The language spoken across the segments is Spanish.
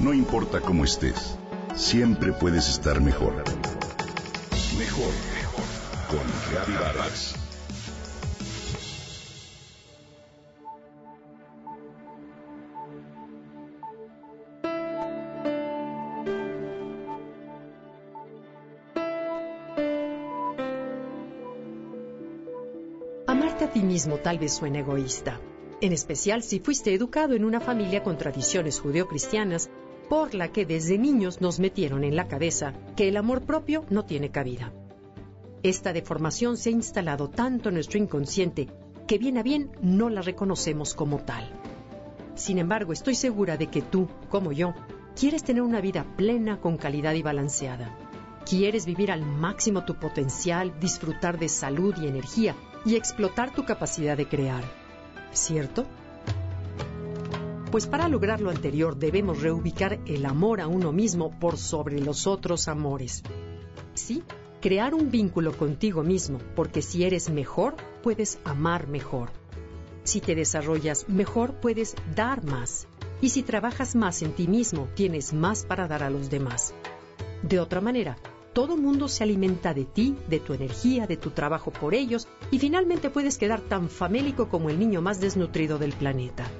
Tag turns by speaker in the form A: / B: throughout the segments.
A: No importa cómo estés, siempre puedes estar mejor. Mejor, mejor. Con Vargas.
B: Amarte a ti mismo tal vez suene egoísta, en especial si fuiste educado en una familia con tradiciones judeocristianas por la que desde niños nos metieron en la cabeza que el amor propio no tiene cabida. Esta deformación se ha instalado tanto en nuestro inconsciente que bien a bien no la reconocemos como tal. Sin embargo, estoy segura de que tú, como yo, quieres tener una vida plena con calidad y balanceada. Quieres vivir al máximo tu potencial, disfrutar de salud y energía y explotar tu capacidad de crear. ¿Cierto? Pues para lograr lo anterior debemos reubicar el amor a uno mismo por sobre los otros amores. Sí, crear un vínculo contigo mismo, porque si eres mejor, puedes amar mejor. Si te desarrollas mejor, puedes dar más. Y si trabajas más en ti mismo, tienes más para dar a los demás. De otra manera, todo mundo se alimenta de ti, de tu energía, de tu trabajo por ellos, y finalmente puedes quedar tan famélico como el niño más desnutrido del planeta.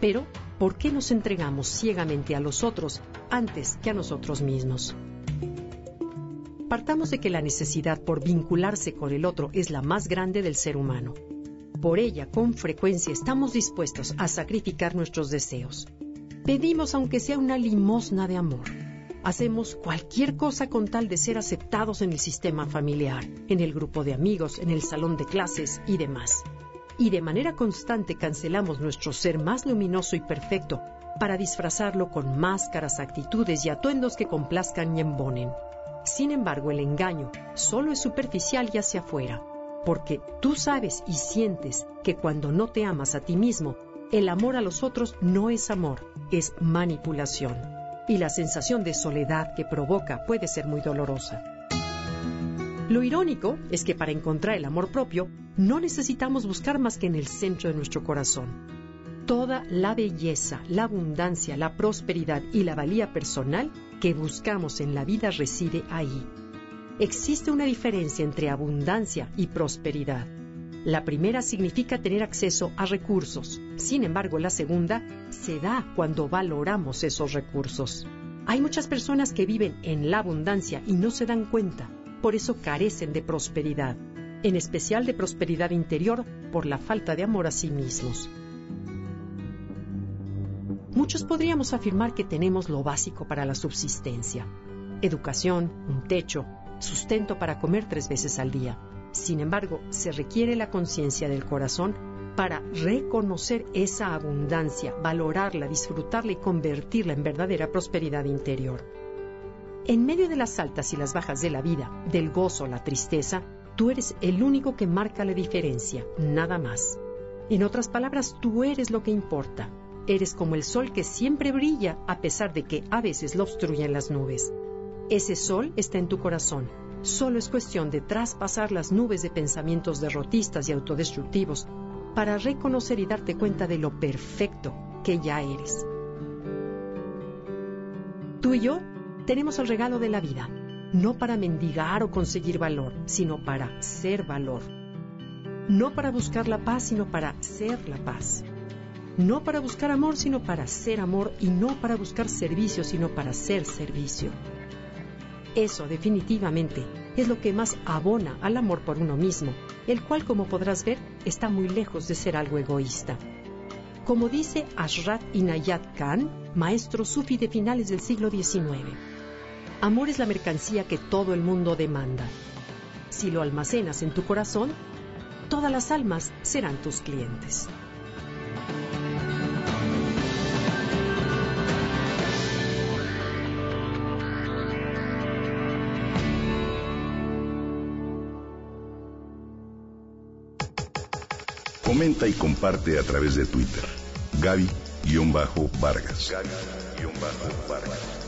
B: Pero, ¿por qué nos entregamos ciegamente a los otros antes que a nosotros mismos? Partamos de que la necesidad por vincularse con el otro es la más grande del ser humano. Por ella, con frecuencia, estamos dispuestos a sacrificar nuestros deseos. Pedimos aunque sea una limosna de amor. Hacemos cualquier cosa con tal de ser aceptados en el sistema familiar, en el grupo de amigos, en el salón de clases y demás y de manera constante cancelamos nuestro ser más luminoso y perfecto para disfrazarlo con máscaras, actitudes y atuendos que complazcan y embonen. Sin embargo, el engaño solo es superficial y hacia afuera, porque tú sabes y sientes que cuando no te amas a ti mismo, el amor a los otros no es amor, es manipulación. Y la sensación de soledad que provoca puede ser muy dolorosa. Lo irónico es que para encontrar el amor propio no necesitamos buscar más que en el centro de nuestro corazón. Toda la belleza, la abundancia, la prosperidad y la valía personal que buscamos en la vida reside ahí. Existe una diferencia entre abundancia y prosperidad. La primera significa tener acceso a recursos, sin embargo la segunda se da cuando valoramos esos recursos. Hay muchas personas que viven en la abundancia y no se dan cuenta por eso carecen de prosperidad, en especial de prosperidad interior por la falta de amor a sí mismos. Muchos podríamos afirmar que tenemos lo básico para la subsistencia, educación, un techo, sustento para comer tres veces al día. Sin embargo, se requiere la conciencia del corazón para reconocer esa abundancia, valorarla, disfrutarla y convertirla en verdadera prosperidad interior. En medio de las altas y las bajas de la vida, del gozo, la tristeza, tú eres el único que marca la diferencia, nada más. En otras palabras, tú eres lo que importa. Eres como el sol que siempre brilla a pesar de que a veces lo obstruyen las nubes. Ese sol está en tu corazón. Solo es cuestión de traspasar las nubes de pensamientos derrotistas y autodestructivos para reconocer y darte cuenta de lo perfecto que ya eres. Tú y yo tenemos el regalo de la vida, no para mendigar o conseguir valor, sino para ser valor. No para buscar la paz, sino para ser la paz. No para buscar amor, sino para ser amor, y no para buscar servicio, sino para ser servicio. Eso definitivamente es lo que más abona al amor por uno mismo, el cual, como podrás ver, está muy lejos de ser algo egoísta. Como dice Ashrat Inayat Khan, maestro sufi de finales del siglo XIX, Amor es la mercancía que todo el mundo demanda. Si lo almacenas en tu corazón, todas las almas serán tus clientes.
A: Comenta y comparte a través de Twitter. Gaby-Vargas. Gaby-Vargas.